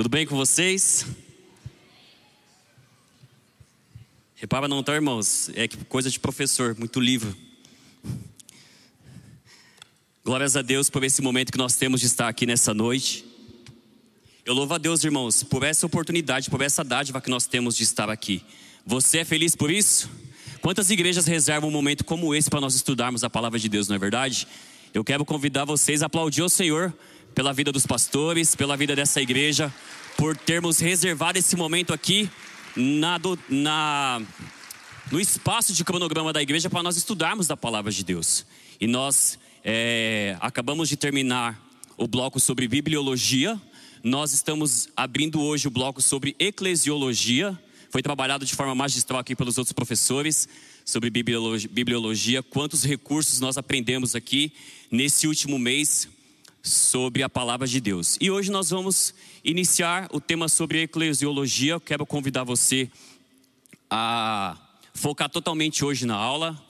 Tudo bem com vocês? Repara não, tá, irmãos? É coisa de professor, muito livro. Glórias a Deus por esse momento que nós temos de estar aqui nessa noite. Eu louvo a Deus, irmãos, por essa oportunidade, por essa dádiva que nós temos de estar aqui. Você é feliz por isso? Quantas igrejas reservam um momento como esse para nós estudarmos a palavra de Deus, não é verdade? Eu quero convidar vocês a aplaudir o Senhor pela vida dos pastores, pela vida dessa igreja, por termos reservado esse momento aqui na, na, no espaço de cronograma da igreja para nós estudarmos a palavra de Deus. E nós é, acabamos de terminar o bloco sobre bibliologia. Nós estamos abrindo hoje o bloco sobre eclesiologia. Foi trabalhado de forma magistral aqui pelos outros professores sobre bibliologia. Quantos recursos nós aprendemos aqui nesse último mês sobre a palavra de Deus. E hoje nós vamos iniciar o tema sobre eclesiologia. Eu quero convidar você a focar totalmente hoje na aula,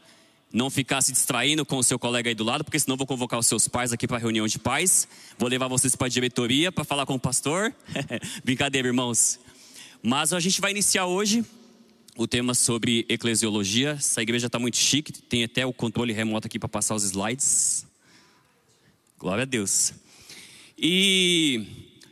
não ficar se distraindo com o seu colega aí do lado, porque senão vou convocar os seus pais aqui para a reunião de pais. Vou levar vocês para a diretoria para falar com o pastor. Brincadeira, irmãos. Mas a gente vai iniciar hoje o tema sobre eclesiologia. Essa igreja está muito chique, tem até o controle remoto aqui para passar os slides. Glória a Deus. E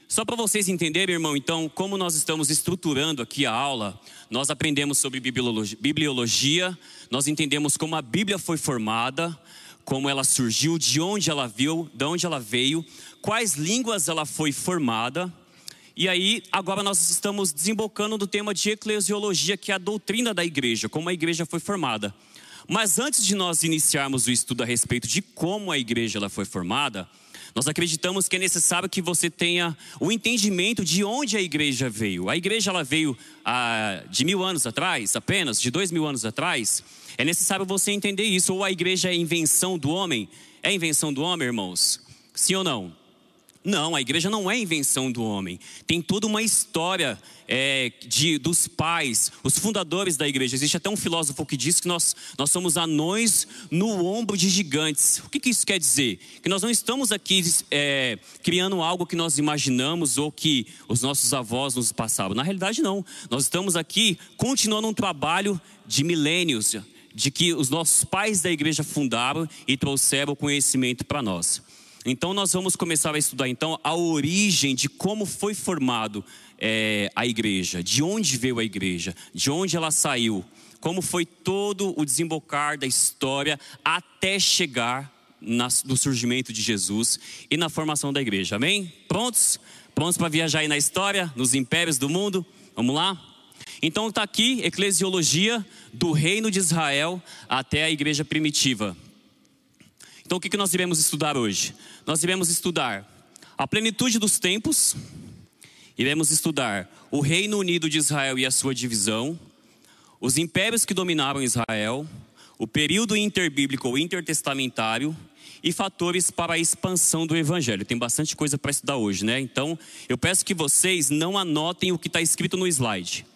só para vocês entenderem, irmão, então, como nós estamos estruturando aqui a aula, nós aprendemos sobre bibliologia, nós entendemos como a Bíblia foi formada, como ela surgiu, de onde ela viu, de onde ela veio, quais línguas ela foi formada. E aí, agora nós estamos desembocando do tema de eclesiologia, que é a doutrina da igreja, como a igreja foi formada. Mas antes de nós iniciarmos o estudo a respeito de como a igreja ela foi formada, nós acreditamos que é necessário que você tenha o entendimento de onde a igreja veio. A igreja ela veio ah, de mil anos atrás, apenas, de dois mil anos atrás. É necessário você entender isso. Ou a igreja é invenção do homem? É invenção do homem, irmãos? Sim ou não? Não, a igreja não é invenção do homem. Tem toda uma história é, de, dos pais, os fundadores da igreja. Existe até um filósofo que diz que nós, nós somos anões no ombro de gigantes. O que, que isso quer dizer? Que nós não estamos aqui é, criando algo que nós imaginamos ou que os nossos avós nos passavam. Na realidade, não. Nós estamos aqui continuando um trabalho de milênios, de que os nossos pais da igreja fundaram e trouxeram conhecimento para nós. Então nós vamos começar a estudar então a origem de como foi formado é, a igreja, de onde veio a igreja, de onde ela saiu, como foi todo o desembocar da história até chegar no surgimento de Jesus e na formação da igreja. Amém? Prontos? Prontos para viajar aí na história, nos impérios do mundo? Vamos lá? Então está aqui eclesiologia do reino de Israel até a igreja primitiva. Então o que, que nós iremos estudar hoje? Nós iremos estudar a plenitude dos tempos, iremos estudar o Reino Unido de Israel e a sua divisão, os impérios que dominaram Israel, o período interbíblico ou intertestamentário e fatores para a expansão do evangelho. Tem bastante coisa para estudar hoje, né? Então, eu peço que vocês não anotem o que está escrito no slide,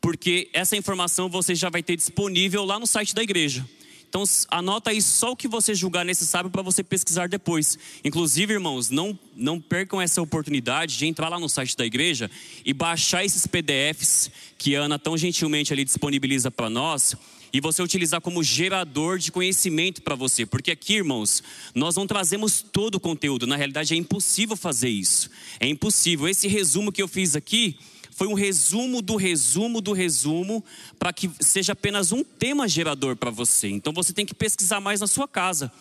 porque essa informação você já vai ter disponível lá no site da igreja. Então anota aí só o que você julgar necessário para você pesquisar depois. Inclusive, irmãos, não, não percam essa oportunidade de entrar lá no site da igreja e baixar esses PDFs que a Ana tão gentilmente ali disponibiliza para nós e você utilizar como gerador de conhecimento para você, porque aqui, irmãos, nós não trazemos todo o conteúdo, na realidade é impossível fazer isso. É impossível. Esse resumo que eu fiz aqui foi um resumo do resumo do resumo para que seja apenas um tema gerador para você. Então você tem que pesquisar mais na sua casa.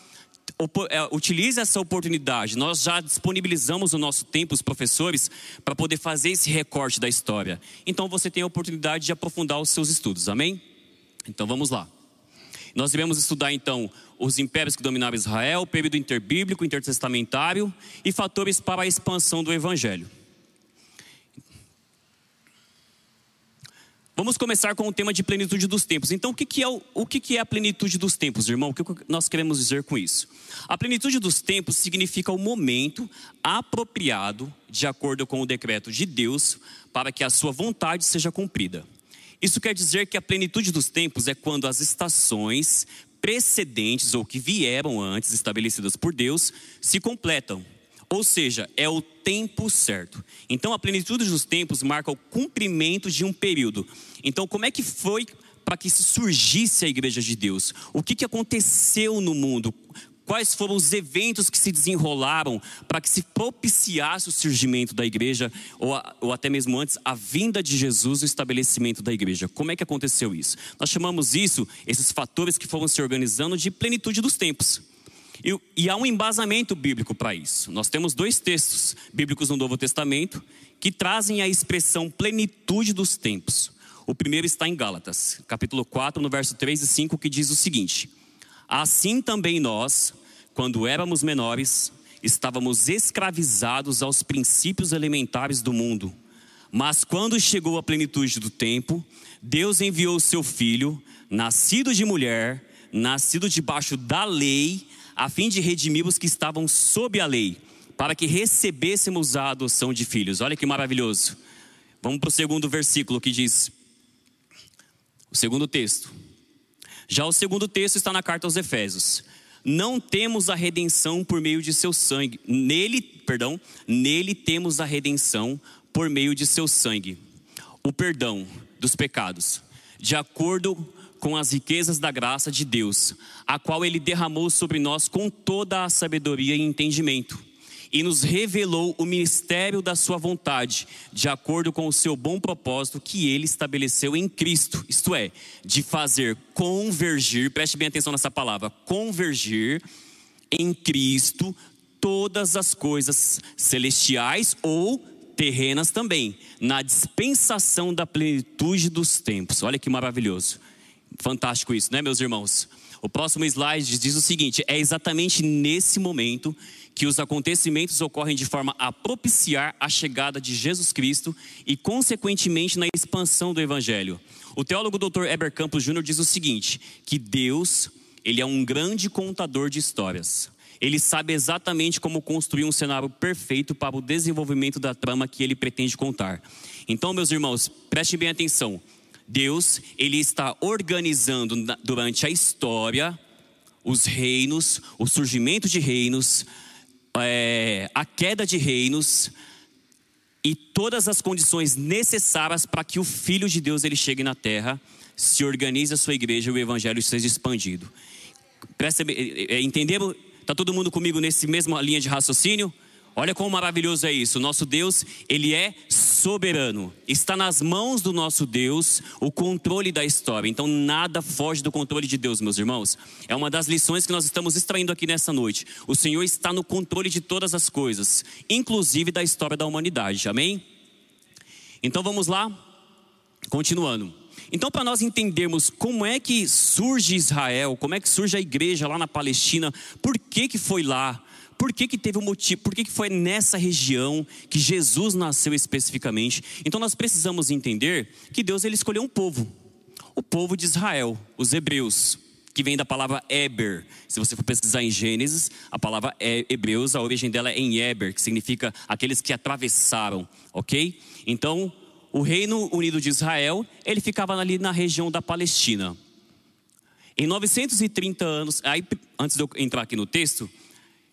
É, utilize essa oportunidade. Nós já disponibilizamos o nosso tempo, os professores, para poder fazer esse recorte da história. Então você tem a oportunidade de aprofundar os seus estudos. Amém? Então vamos lá. Nós iremos estudar então os impérios que dominavam Israel, o período interbíblico, intertestamentário e fatores para a expansão do evangelho. Vamos começar com o tema de plenitude dos tempos. Então, o que, que é, o, o que, que é a plenitude dos tempos, irmão? O que nós queremos dizer com isso? A plenitude dos tempos significa o momento apropriado, de acordo com o decreto de Deus, para que a sua vontade seja cumprida. Isso quer dizer que a plenitude dos tempos é quando as estações precedentes ou que vieram antes, estabelecidas por Deus, se completam Ou seja, é o tempo certo. Então a plenitude dos tempos marca o cumprimento de um período. Então, como é que foi para que surgisse a igreja de Deus? O que, que aconteceu no mundo? Quais foram os eventos que se desenrolaram para que se propiciasse o surgimento da igreja, ou, a, ou até mesmo antes, a vinda de Jesus e o estabelecimento da igreja? Como é que aconteceu isso? Nós chamamos isso, esses fatores que foram se organizando, de plenitude dos tempos. E, e há um embasamento bíblico para isso. Nós temos dois textos bíblicos no Novo Testamento que trazem a expressão plenitude dos tempos. O primeiro está em Gálatas, capítulo 4, no verso 3 e 5, que diz o seguinte: Assim também nós, quando éramos menores, estávamos escravizados aos princípios elementares do mundo. Mas quando chegou a plenitude do tempo, Deus enviou o seu filho, nascido de mulher, nascido debaixo da lei, a fim de redimir os que estavam sob a lei, para que recebêssemos a adoção de filhos. Olha que maravilhoso. Vamos para o segundo versículo que diz: o segundo texto. Já o segundo texto está na carta aos Efésios. Não temos a redenção por meio de seu sangue. Nele, perdão, nele temos a redenção por meio de seu sangue. O perdão dos pecados, de acordo com as riquezas da graça de Deus, a qual ele derramou sobre nós com toda a sabedoria e entendimento e nos revelou o mistério da sua vontade, de acordo com o seu bom propósito que ele estabeleceu em Cristo, isto é, de fazer convergir, preste bem atenção nessa palavra, convergir em Cristo todas as coisas celestiais ou terrenas também, na dispensação da plenitude dos tempos. Olha que maravilhoso. Fantástico isso, né, meus irmãos? O próximo slide diz o seguinte: é exatamente nesse momento que os acontecimentos ocorrem de forma a propiciar a chegada de Jesus Cristo e, consequentemente, na expansão do Evangelho. O teólogo Dr. Eber Campos Jr. diz o seguinte: que Deus, ele é um grande contador de histórias. Ele sabe exatamente como construir um cenário perfeito para o desenvolvimento da trama que ele pretende contar. Então, meus irmãos, prestem bem atenção. Deus, ele está organizando durante a história os reinos, o surgimento de reinos, é, a queda de reinos e todas as condições necessárias para que o Filho de Deus ele chegue na terra, se organize a sua igreja e o evangelho seja expandido. É, é, entenderam? Está todo mundo comigo nesse mesma linha de raciocínio? Olha como maravilhoso é isso. Nosso Deus, ele é soberano. Está nas mãos do nosso Deus o controle da história. Então nada foge do controle de Deus, meus irmãos. É uma das lições que nós estamos extraindo aqui nessa noite. O Senhor está no controle de todas as coisas, inclusive da história da humanidade. Amém? Então vamos lá. Continuando. Então, para nós entendermos como é que surge Israel, como é que surge a igreja lá na Palestina, por que, que foi lá, por que, que teve um motivo? Por que, que foi nessa região que Jesus nasceu especificamente? Então nós precisamos entender que Deus ele escolheu um povo, o povo de Israel, os hebreus, que vem da palavra Eber. Se você for pesquisar em Gênesis, a palavra hebreus, a origem dela é em Eber, que significa aqueles que atravessaram, ok? Então, o Reino Unido de Israel, ele ficava ali na região da Palestina. Em 930 anos, aí, antes de eu entrar aqui no texto,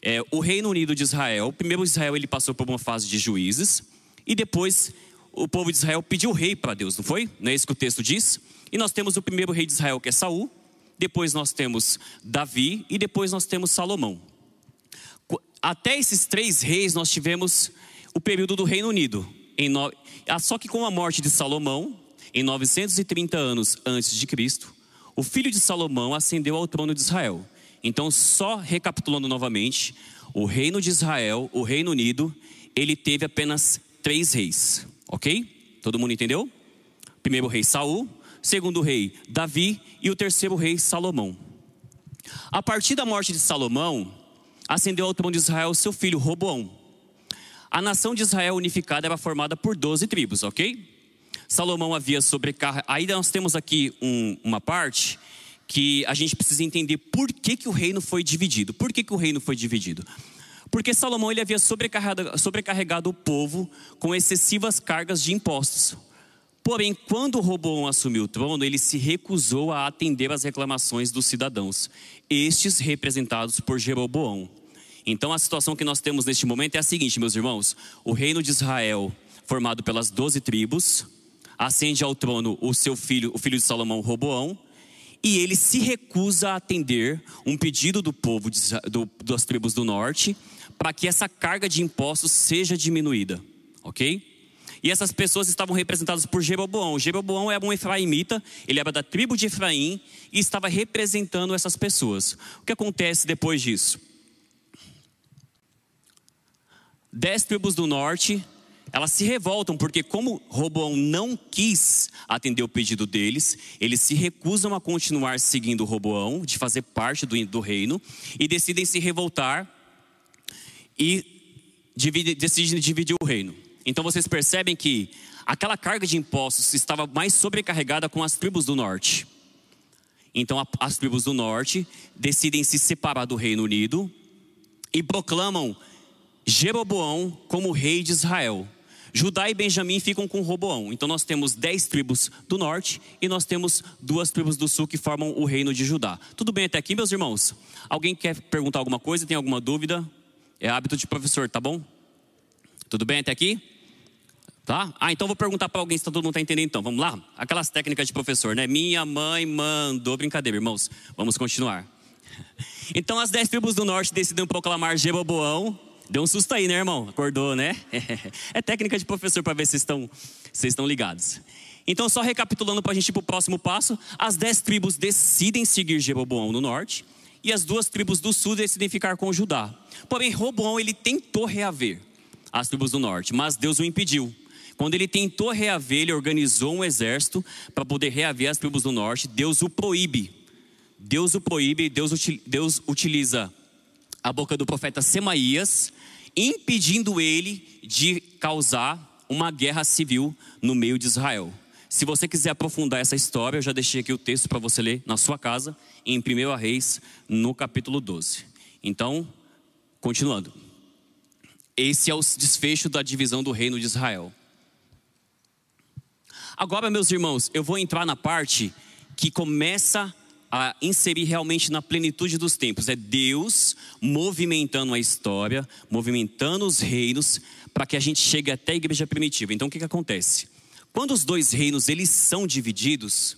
é, o Reino Unido de Israel, primeiro Israel ele passou por uma fase de juízes e depois o povo de Israel pediu rei para Deus, não foi? Não é isso que o texto diz? E nós temos o primeiro rei de Israel que é Saul, depois nós temos Davi e depois nós temos Salomão. Até esses três reis nós tivemos o período do Reino Unido. No... Ah, só que com a morte de Salomão, em 930 anos antes de Cristo, o filho de Salomão ascendeu ao trono de Israel. Então, só recapitulando novamente, o reino de Israel, o Reino Unido, ele teve apenas três reis, ok? Todo mundo entendeu? Primeiro rei Saul, segundo rei Davi e o terceiro rei Salomão. A partir da morte de Salomão, ascendeu ao trono de Israel seu filho Roboão. A nação de Israel unificada era formada por 12 tribos, ok? Salomão havia sobrecarregado. Aí nós temos aqui um, uma parte que a gente precisa entender por que, que o reino foi dividido. Por que, que o reino foi dividido? Porque Salomão ele havia sobrecarregado, sobrecarregado o povo com excessivas cargas de impostos. Porém, quando Roboão assumiu o trono, ele se recusou a atender às reclamações dos cidadãos, estes representados por Jeroboão. Então a situação que nós temos neste momento é a seguinte, meus irmãos: o reino de Israel, formado pelas doze tribos, ascende ao trono o seu filho, o filho de Salomão, Roboão, e ele se recusa a atender um pedido do povo de, do, das tribos do norte para que essa carga de impostos seja diminuída, ok? E essas pessoas estavam representadas por Jeroboão. Jeroboão era um efraimita, ele era da tribo de Efraim e estava representando essas pessoas. O que acontece depois disso? Dez tribos do norte, elas se revoltam porque como Roboão não quis atender o pedido deles, eles se recusam a continuar seguindo Roboão, de fazer parte do, do reino, e decidem se revoltar e divide, decidem dividir o reino. Então vocês percebem que aquela carga de impostos estava mais sobrecarregada com as tribos do norte. Então as tribos do norte decidem se separar do Reino Unido e proclamam Jeroboão como rei de Israel. Judá e Benjamim ficam com Roboão. Então nós temos dez tribos do norte e nós temos duas tribos do sul que formam o reino de Judá. Tudo bem até aqui, meus irmãos? Alguém quer perguntar alguma coisa? Tem alguma dúvida? É hábito de professor, tá bom? Tudo bem até aqui? Tá? Ah, então vou perguntar para alguém se todo mundo está entendendo então. Vamos lá? Aquelas técnicas de professor, né? Minha mãe mandou. Brincadeira, irmãos. Vamos continuar. Então as dez tribos do norte decidem proclamar Jeroboão. Deu um susto aí, né, irmão? Acordou, né? É técnica de professor para ver se estão, vocês estão ligados. Então, só recapitulando para a gente ir para o próximo passo: as dez tribos decidem seguir Jeroboão no norte e as duas tribos do sul decidem ficar com Judá. Porém, Roboão ele tentou reaver as tribos do norte, mas Deus o impediu. Quando ele tentou reaver, ele organizou um exército para poder reaver as tribos do norte. Deus o proíbe. Deus o proíbe, Deus, Deus utiliza a boca do profeta Semaías, impedindo ele de causar uma guerra civil no meio de Israel. Se você quiser aprofundar essa história, eu já deixei aqui o texto para você ler na sua casa, em 1 Reis, no capítulo 12. Então, continuando. Esse é o desfecho da divisão do reino de Israel. Agora, meus irmãos, eu vou entrar na parte que começa a inserir realmente na plenitude dos tempos. É Deus movimentando a história, movimentando os reinos, para que a gente chegue até a igreja primitiva. Então, o que, que acontece? Quando os dois reinos eles são divididos,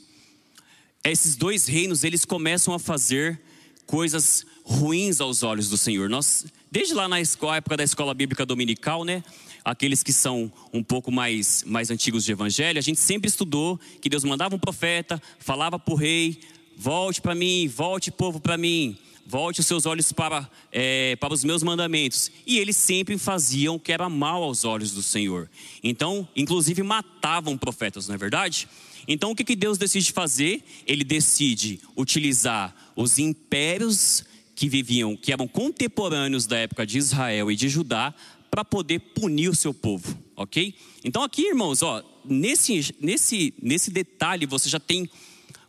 esses dois reinos eles começam a fazer coisas ruins aos olhos do Senhor. Nós, desde lá na escola, época da escola bíblica dominical, né? aqueles que são um pouco mais, mais antigos de evangelho, a gente sempre estudou que Deus mandava um profeta, falava para o rei: volte para mim, volte povo para mim, volte os seus olhos para, é, para os meus mandamentos. E eles sempre faziam o que era mal aos olhos do Senhor. Então, inclusive matavam profetas, não é verdade? Então, o que, que Deus decide fazer? Ele decide utilizar os impérios que viviam, que eram contemporâneos da época de Israel e de Judá, para poder punir o seu povo, ok? Então aqui, irmãos, ó, nesse, nesse, nesse detalhe você já tem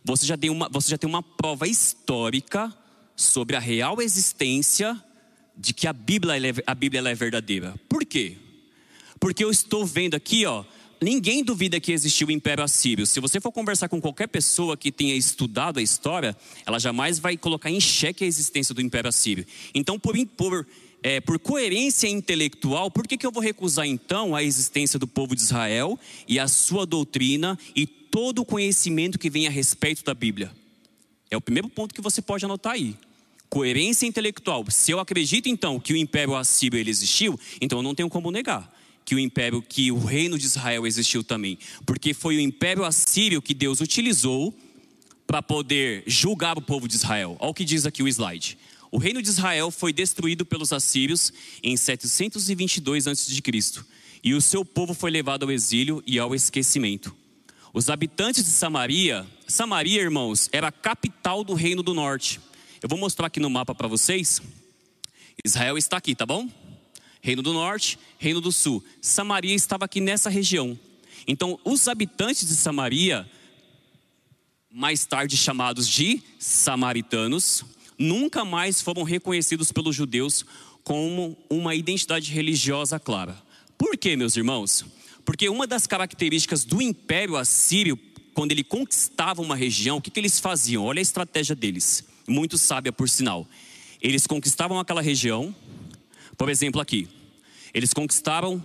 você já tem uma você já tem uma prova histórica sobre a real existência de que a Bíblia é, a Bíblia é verdadeira. Por quê? Porque eu estou vendo aqui, ó, ninguém duvida que existiu o Império Assírio. Se você for conversar com qualquer pessoa que tenha estudado a história, ela jamais vai colocar em xeque a existência do Império Assírio. Então, por, por é, por coerência intelectual, por que, que eu vou recusar então a existência do povo de Israel e a sua doutrina e todo o conhecimento que vem a respeito da Bíblia? É o primeiro ponto que você pode anotar aí. Coerência intelectual. Se eu acredito então que o Império Assírio ele existiu, então eu não tenho como negar que o império, que o reino de Israel existiu também, porque foi o Império Assírio que Deus utilizou para poder julgar o povo de Israel. Olha o que diz aqui o slide. O reino de Israel foi destruído pelos assírios em 722 a.C. e o seu povo foi levado ao exílio e ao esquecimento. Os habitantes de Samaria, Samaria, irmãos, era a capital do reino do norte. Eu vou mostrar aqui no mapa para vocês. Israel está aqui, tá bom? Reino do norte, reino do sul. Samaria estava aqui nessa região. Então, os habitantes de Samaria, mais tarde chamados de samaritanos, nunca mais foram reconhecidos pelos judeus como uma identidade religiosa clara. Por quê, meus irmãos? Porque uma das características do Império Assírio, quando ele conquistava uma região, o que, que eles faziam? Olha a estratégia deles, muito sábia por sinal. Eles conquistavam aquela região, Por exemplo, aqui, eles conquistaram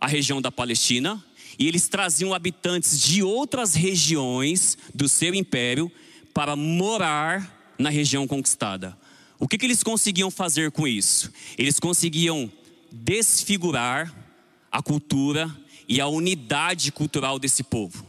a região da Palestina e eles traziam habitantes de outras regiões do seu império para morar na região conquistada. O que, que eles conseguiam fazer com isso? Eles conseguiam desfigurar a cultura e a unidade cultural desse povo.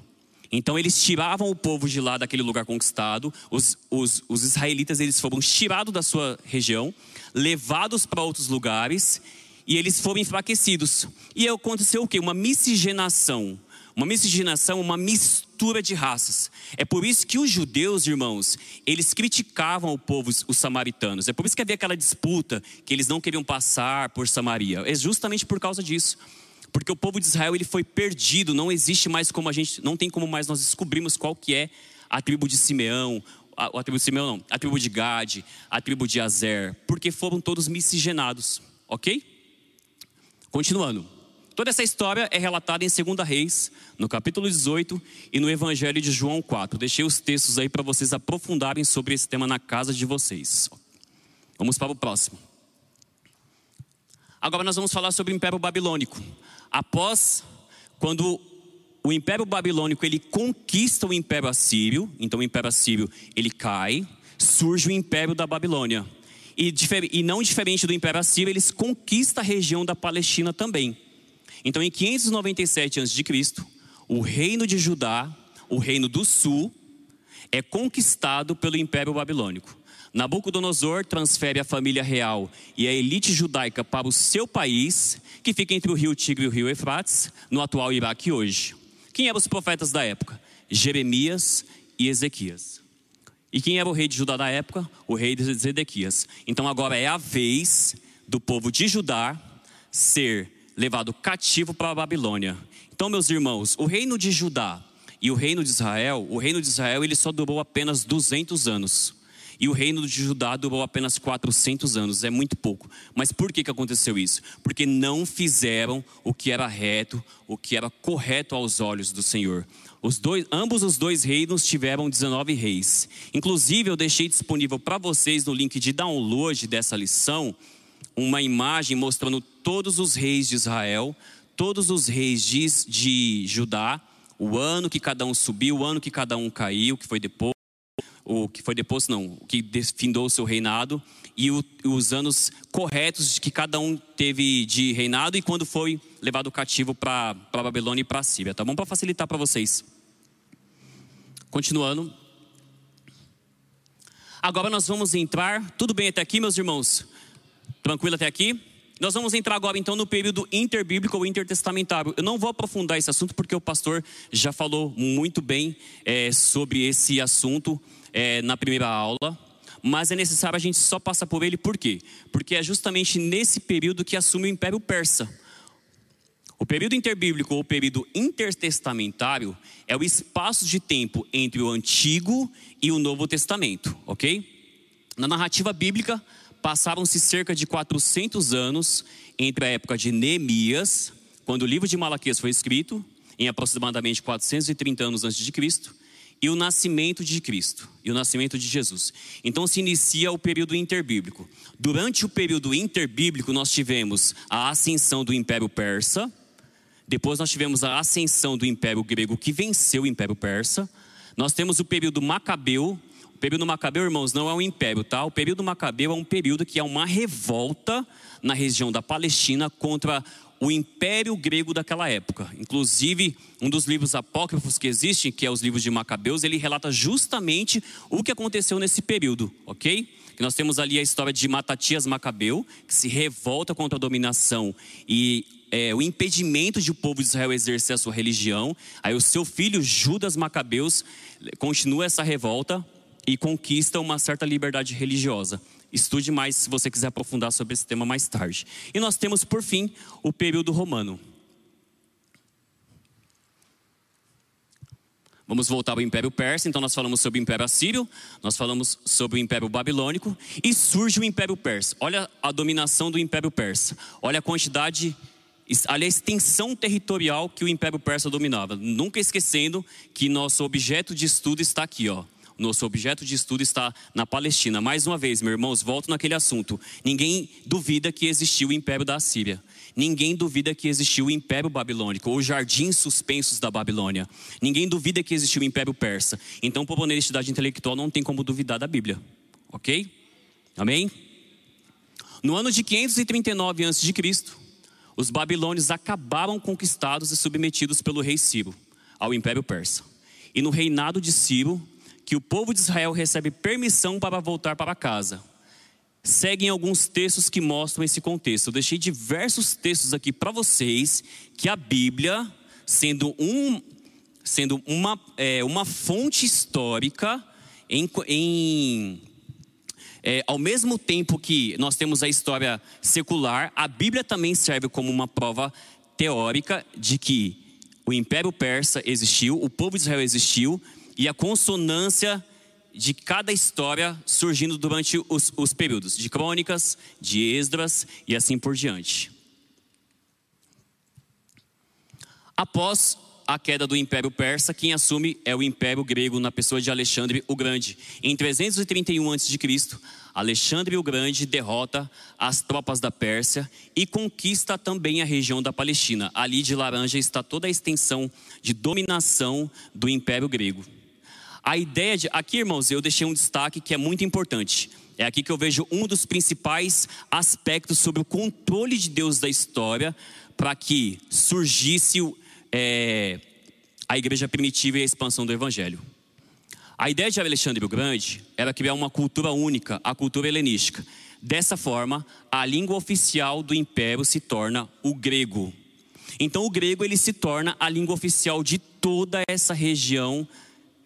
Então eles tiravam o povo de lá daquele lugar conquistado, os, os, os israelitas eles foram tirados da sua região, levados para outros lugares e eles foram enfraquecidos. E aconteceu o que? Uma miscigenação. Uma miscigenação, uma mistura de raças. É por isso que os judeus, irmãos, eles criticavam o povo, os samaritanos. É por isso que havia aquela disputa que eles não queriam passar por Samaria. É justamente por causa disso. Porque o povo de Israel ele foi perdido, não existe mais como a gente, não tem como mais nós descobrirmos qual que é a tribo de Simeão, a, a tribo de Simeão não, a tribo de Gade, a tribo de Azer, porque foram todos miscigenados, ok? Continuando. Toda essa história é relatada em 2 Reis, no capítulo 18 e no Evangelho de João 4. Deixei os textos aí para vocês aprofundarem sobre esse tema na casa de vocês. Vamos para o próximo. Agora nós vamos falar sobre o Império Babilônico. Após quando o Império Babilônico ele conquista o Império Assírio, então o Império Assírio ele cai, surge o Império da Babilônia e, e não diferente do Império Assírio, eles conquistam a região da Palestina também. Então, em 597 a.C., o reino de Judá, o reino do sul, é conquistado pelo Império Babilônico. Nabucodonosor transfere a família real e a elite judaica para o seu país, que fica entre o rio Tigre e o rio Efrates, no atual Iraque hoje. Quem eram os profetas da época? Jeremias e Ezequias. E quem era o rei de Judá da época? O rei de Zedequias. Então agora é a vez do povo de Judá ser levado cativo para a Babilônia. Então, meus irmãos, o reino de Judá e o reino de Israel, o reino de Israel ele só durou apenas 200 anos. E o reino de Judá durou apenas 400 anos, é muito pouco. Mas por que, que aconteceu isso? Porque não fizeram o que era reto, o que era correto aos olhos do Senhor. Os dois, ambos os dois reinos tiveram 19 reis. Inclusive, eu deixei disponível para vocês no link de download dessa lição uma imagem mostrando todos os reis de Israel, todos os reis de, de Judá, o ano que cada um subiu, o ano que cada um caiu, que foi depois, o que foi depois não, o que findou o seu reinado e o, os anos corretos que cada um teve de reinado e quando foi levado cativo para a Babilônia e para a Síria, tá bom? Para facilitar para vocês. Continuando. Agora nós vamos entrar, tudo bem até aqui, meus irmãos? Tranquilo até aqui? Nós vamos entrar agora então no período interbíblico ou intertestamentário. Eu não vou aprofundar esse assunto porque o pastor já falou muito bem é, sobre esse assunto é, na primeira aula mas é necessário a gente só passar por ele, por quê? Porque é justamente nesse período que assume o Império Persa. O período interbíblico ou período intertestamentário é o espaço de tempo entre o Antigo e o Novo Testamento, ok? Na narrativa bíblica, passaram-se cerca de 400 anos entre a época de Neemias, quando o livro de Malaquias foi escrito, em aproximadamente 430 anos antes de Cristo, e o nascimento de Cristo, e o nascimento de Jesus. Então se inicia o período interbíblico. Durante o período interbíblico, nós tivemos a ascensão do Império Persa, depois nós tivemos a ascensão do Império Grego, que venceu o Império Persa. Nós temos o período Macabeu. Período Macabeu, irmãos, não é um império, tá? O período Macabeu é um período que é uma revolta na região da Palestina contra o império grego daquela época. Inclusive, um dos livros apócrifos que existem, que é os livros de Macabeus, ele relata justamente o que aconteceu nesse período, ok? Que nós temos ali a história de Matatias Macabeu, que se revolta contra a dominação e é, o impedimento de o povo de Israel exercer a sua religião. Aí o seu filho Judas Macabeus continua essa revolta e conquista uma certa liberdade religiosa. Estude mais se você quiser aprofundar sobre esse tema mais tarde. E nós temos, por fim, o período romano. Vamos voltar ao Império Persa, então nós falamos sobre o Império Assírio, nós falamos sobre o Império Babilônico e surge o Império Persa. Olha a dominação do Império Persa. Olha a quantidade, olha a extensão territorial que o Império Persa dominava. Nunca esquecendo que nosso objeto de estudo está aqui, ó. Nosso objeto de estudo está na Palestina. Mais uma vez, meus irmãos, volto naquele assunto. Ninguém duvida que existiu o império da Assíria. Ninguém duvida que existiu o império babilônico, ou jardins suspensos da Babilônia. Ninguém duvida que existiu o império persa. Então, por honestidade intelectual, não tem como duvidar da Bíblia. Ok? Amém? No ano de 539 a.C., os babilônios acabaram conquistados e submetidos pelo rei Ciro ao império persa. E no reinado de Ciro, que o povo de Israel recebe permissão para voltar para casa. Seguem alguns textos que mostram esse contexto. Eu deixei diversos textos aqui para vocês que a Bíblia, sendo, um, sendo uma, é, uma fonte histórica, em, em é, ao mesmo tempo que nós temos a história secular, a Bíblia também serve como uma prova teórica de que o Império Persa existiu, o povo de Israel existiu, e a consonância de cada história surgindo durante os, os períodos de crônicas, de Esdras e assim por diante. Após a queda do Império Persa, quem assume é o Império Grego na pessoa de Alexandre o Grande. Em 331 a.C., Alexandre o Grande derrota as tropas da Pérsia e conquista também a região da Palestina. Ali de laranja está toda a extensão de dominação do Império Grego. A ideia de. Aqui, irmãos, eu deixei um destaque que é muito importante. É aqui que eu vejo um dos principais aspectos sobre o controle de Deus da história para que surgisse é, a igreja primitiva e a expansão do evangelho. A ideia de Alexandre o Grande era criar uma cultura única, a cultura helenística. Dessa forma, a língua oficial do império se torna o grego. Então, o grego ele se torna a língua oficial de toda essa região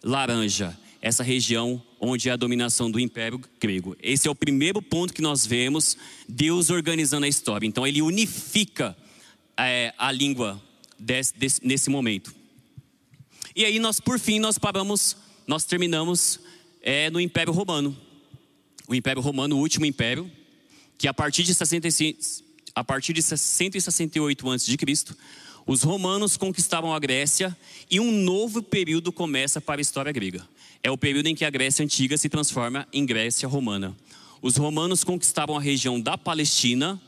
laranja, essa região onde é a dominação do Império Grego. Esse é o primeiro ponto que nós vemos Deus organizando a história. Então ele unifica é, a língua desse, desse, nesse momento. E aí nós, por fim, nós paramos, nós terminamos é, no Império Romano. O Império Romano, o último império, que a partir de 65, a partir de 168 a.C., os romanos conquistavam a Grécia e um novo período começa para a história grega. É o período em que a Grécia antiga se transforma em Grécia romana. Os romanos conquistavam a região da Palestina,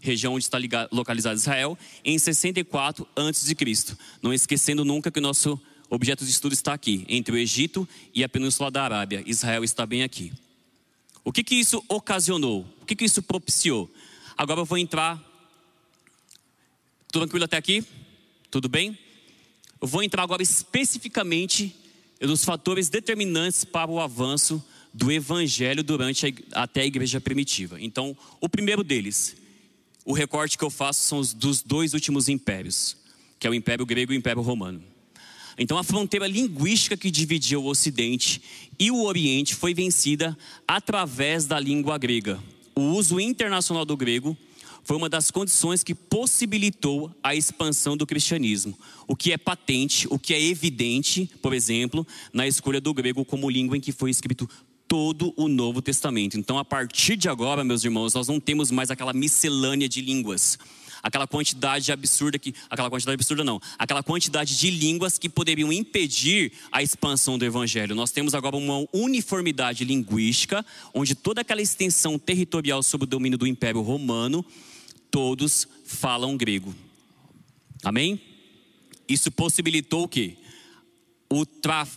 região onde está localizado Israel, em 64 a.C. Não esquecendo nunca que o nosso objeto de estudo está aqui, entre o Egito e a Península da Arábia. Israel está bem aqui. O que, que isso ocasionou? O que, que isso propiciou? Agora eu vou entrar tranquilo até aqui? Tudo bem? Eu vou entrar agora especificamente nos fatores determinantes para o avanço do evangelho durante a, até a igreja primitiva. Então, o primeiro deles, o recorte que eu faço são os dos dois últimos impérios, que é o Império Grego e o Império Romano. Então, a fronteira linguística que dividia o Ocidente e o Oriente foi vencida através da língua grega. O uso internacional do grego foi uma das condições que possibilitou a expansão do cristianismo. O que é patente, o que é evidente, por exemplo, na escolha do grego como língua em que foi escrito todo o Novo Testamento. Então, a partir de agora, meus irmãos, nós não temos mais aquela miscelânea de línguas aquela quantidade absurda que, aquela quantidade absurda não, aquela quantidade de línguas que poderiam impedir a expansão do evangelho. Nós temos agora uma uniformidade linguística, onde toda aquela extensão territorial sob o domínio do Império Romano todos falam grego. Amém? Isso possibilitou o? O,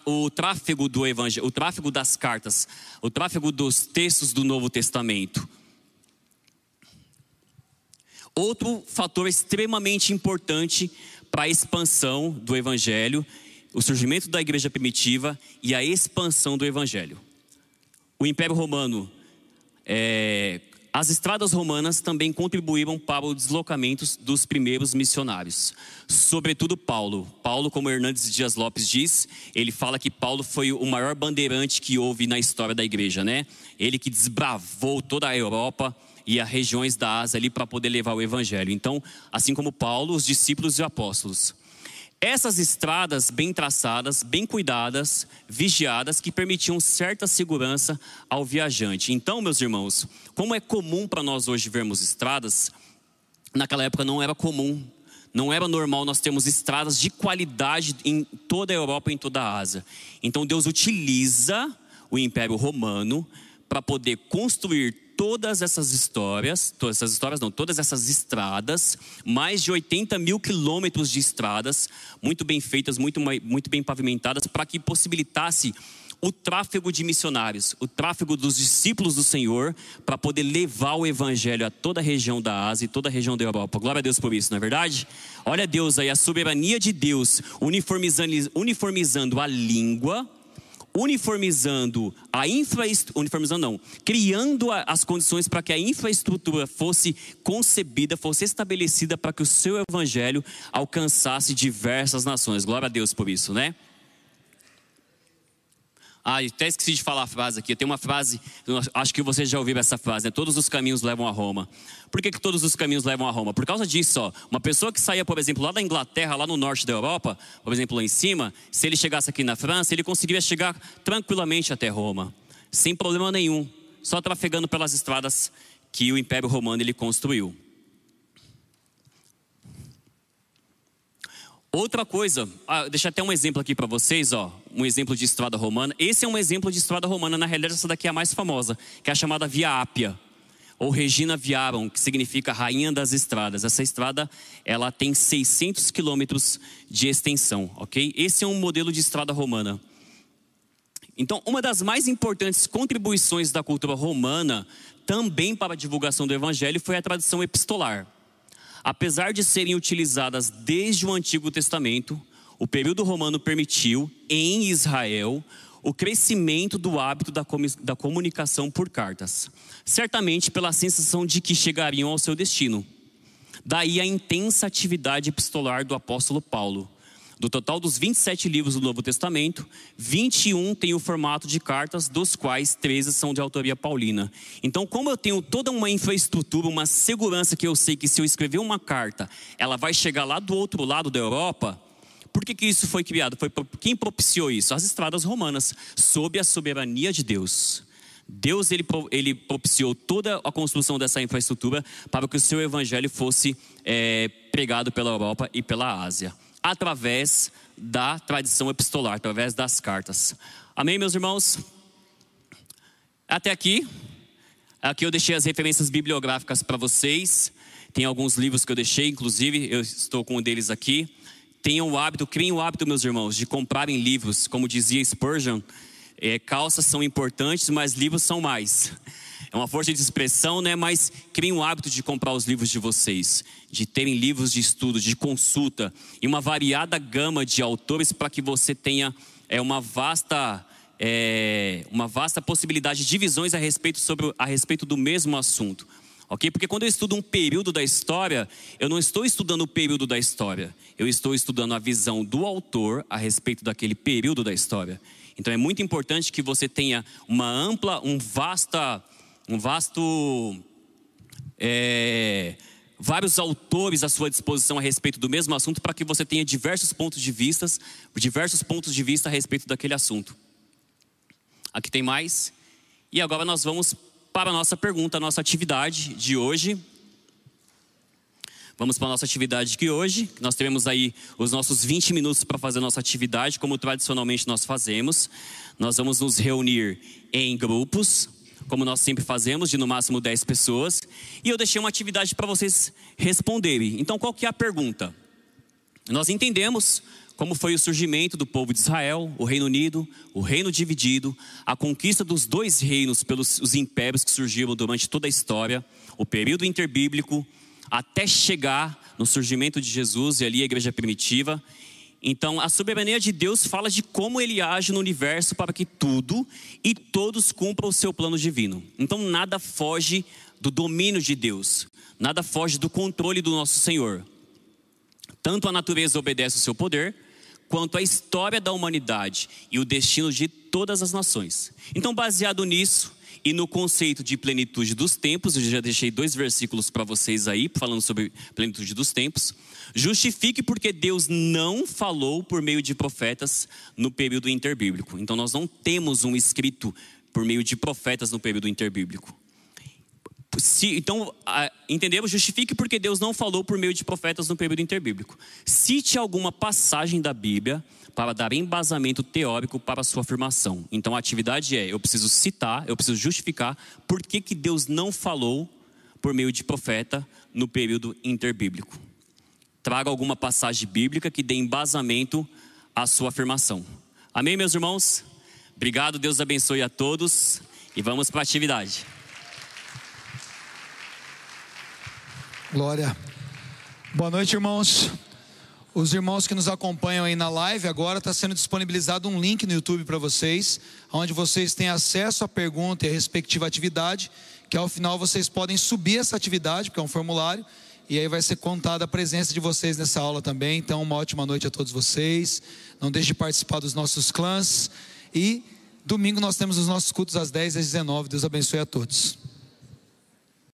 o tráfego do evangelho, o tráfego das cartas, o tráfego dos textos do Novo Testamento. Outro fator extremamente importante para a expansão do evangelho, o surgimento da igreja primitiva e a expansão do evangelho. O Império Romano é, as estradas romanas também contribuíram para o deslocamento dos primeiros missionários, sobretudo Paulo. Paulo, como Hernandes Dias Lopes diz, ele fala que Paulo foi o maior bandeirante que houve na história da igreja, né? Ele que desbravou toda a Europa e as regiões da Ásia ali para poder levar o evangelho. Então, assim como Paulo, os discípulos e apóstolos. Essas estradas bem traçadas, bem cuidadas, vigiadas, que permitiam certa segurança ao viajante. Então, meus irmãos, como é comum para nós hoje vermos estradas, naquela época não era comum, não era normal nós termos estradas de qualidade em toda a Europa e em toda a Ásia. Então, Deus utiliza o Império Romano para poder construir todas essas histórias, todas essas histórias não, todas essas estradas, mais de 80 mil quilômetros de estradas, muito bem feitas, muito, muito bem pavimentadas, para que possibilitasse o tráfego de missionários, o tráfego dos discípulos do Senhor, para poder levar o evangelho a toda a região da Ásia e toda a região da Europa. Glória a Deus por isso, não é verdade? Olha Deus aí, a soberania de Deus, uniformizando, uniformizando a língua, uniformizando a infraestrutura, uniformizando não, criando as condições para que a infraestrutura fosse concebida, fosse estabelecida para que o seu evangelho alcançasse diversas nações. Glória a Deus por isso, né? Ah, até esqueci de falar a frase aqui. Tem uma frase, acho que vocês já ouviram essa frase, né? Todos os caminhos levam a Roma. Por que, que todos os caminhos levam a Roma? Por causa disso, ó. Uma pessoa que saía, por exemplo, lá da Inglaterra, lá no norte da Europa, por exemplo, lá em cima, se ele chegasse aqui na França, ele conseguiria chegar tranquilamente até Roma, sem problema nenhum, só trafegando pelas estradas que o Império Romano ele construiu. Outra coisa, ah, deixa até um exemplo aqui para vocês, ó, um exemplo de estrada romana. Esse é um exemplo de estrada romana, na realidade essa daqui é a mais famosa, que é a chamada Via Ápia, ou Regina Viarum, que significa Rainha das Estradas. Essa estrada, ela tem 600 quilômetros de extensão, ok? Esse é um modelo de estrada romana. Então, uma das mais importantes contribuições da cultura romana, também para a divulgação do evangelho, foi a tradição epistolar. Apesar de serem utilizadas desde o Antigo Testamento, o período romano permitiu, em Israel, o crescimento do hábito da comunicação por cartas, certamente pela sensação de que chegariam ao seu destino. Daí a intensa atividade epistolar do apóstolo Paulo, do total dos 27 livros do Novo Testamento, 21 têm o formato de cartas, dos quais 13 são de autoria paulina. Então, como eu tenho toda uma infraestrutura, uma segurança que eu sei que se eu escrever uma carta, ela vai chegar lá do outro lado da Europa, por que, que isso foi criado? Foi quem propiciou isso? As estradas romanas, sob a soberania de Deus. Deus ele, ele propiciou toda a construção dessa infraestrutura para que o seu evangelho fosse é, pregado pela Europa e pela Ásia através da tradição epistolar, através das cartas. Amém, meus irmãos? Até aqui. Aqui eu deixei as referências bibliográficas para vocês. Tem alguns livros que eu deixei, inclusive, eu estou com um deles aqui. Tenham o hábito, criem o hábito, meus irmãos, de comprarem livros. Como dizia Spurgeon, é, calças são importantes, mas livros são mais é uma força de expressão, né? Mas criem o hábito de comprar os livros de vocês, de terem livros de estudo, de consulta e uma variada gama de autores para que você tenha é, uma vasta é, uma vasta possibilidade de visões a respeito sobre a respeito do mesmo assunto. Ok? Porque quando eu estudo um período da história, eu não estou estudando o período da história, eu estou estudando a visão do autor a respeito daquele período da história. Então é muito importante que você tenha uma ampla, um vasta um vasto. É, vários autores à sua disposição a respeito do mesmo assunto para que você tenha diversos pontos de vista, diversos pontos de vista a respeito daquele assunto. Aqui tem mais. E agora nós vamos para a nossa pergunta, a nossa atividade de hoje. Vamos para a nossa atividade de hoje. Nós teremos aí os nossos 20 minutos para fazer a nossa atividade, como tradicionalmente nós fazemos. Nós vamos nos reunir em grupos como nós sempre fazemos, de no máximo 10 pessoas. E eu deixei uma atividade para vocês responderem. Então, qual que é a pergunta? Nós entendemos como foi o surgimento do povo de Israel, o Reino Unido, o reino dividido, a conquista dos dois reinos pelos os impérios que surgiram durante toda a história, o período interbíblico, até chegar no surgimento de Jesus e ali a igreja primitiva então, a soberania de Deus fala de como ele age no universo para que tudo e todos cumpram o seu plano divino. Então, nada foge do domínio de Deus, nada foge do controle do nosso Senhor. Tanto a natureza obedece o seu poder, quanto a história da humanidade e o destino de todas as nações. Então, baseado nisso, e no conceito de plenitude dos tempos, eu já deixei dois versículos para vocês aí, falando sobre plenitude dos tempos. Justifique porque Deus não falou por meio de profetas no período interbíblico. Então nós não temos um escrito por meio de profetas no período interbíblico. Se, então, entendemos, justifique porque Deus não falou por meio de profetas no período interbíblico. Cite alguma passagem da Bíblia para dar embasamento teórico para a sua afirmação. Então a atividade é: eu preciso citar, eu preciso justificar por que, que Deus não falou por meio de profeta no período interbíblico. Traga alguma passagem bíblica que dê embasamento à sua afirmação. Amém, meus irmãos? Obrigado, Deus abençoe a todos e vamos para a atividade. Glória. Boa noite, irmãos. Os irmãos que nos acompanham aí na live, agora está sendo disponibilizado um link no YouTube para vocês, onde vocês têm acesso à pergunta e à respectiva atividade, que ao final vocês podem subir essa atividade, porque é um formulário, e aí vai ser contada a presença de vocês nessa aula também. Então, uma ótima noite a todos vocês. Não deixe de participar dos nossos clãs. E domingo nós temos os nossos cultos às 10 às 19. Deus abençoe a todos.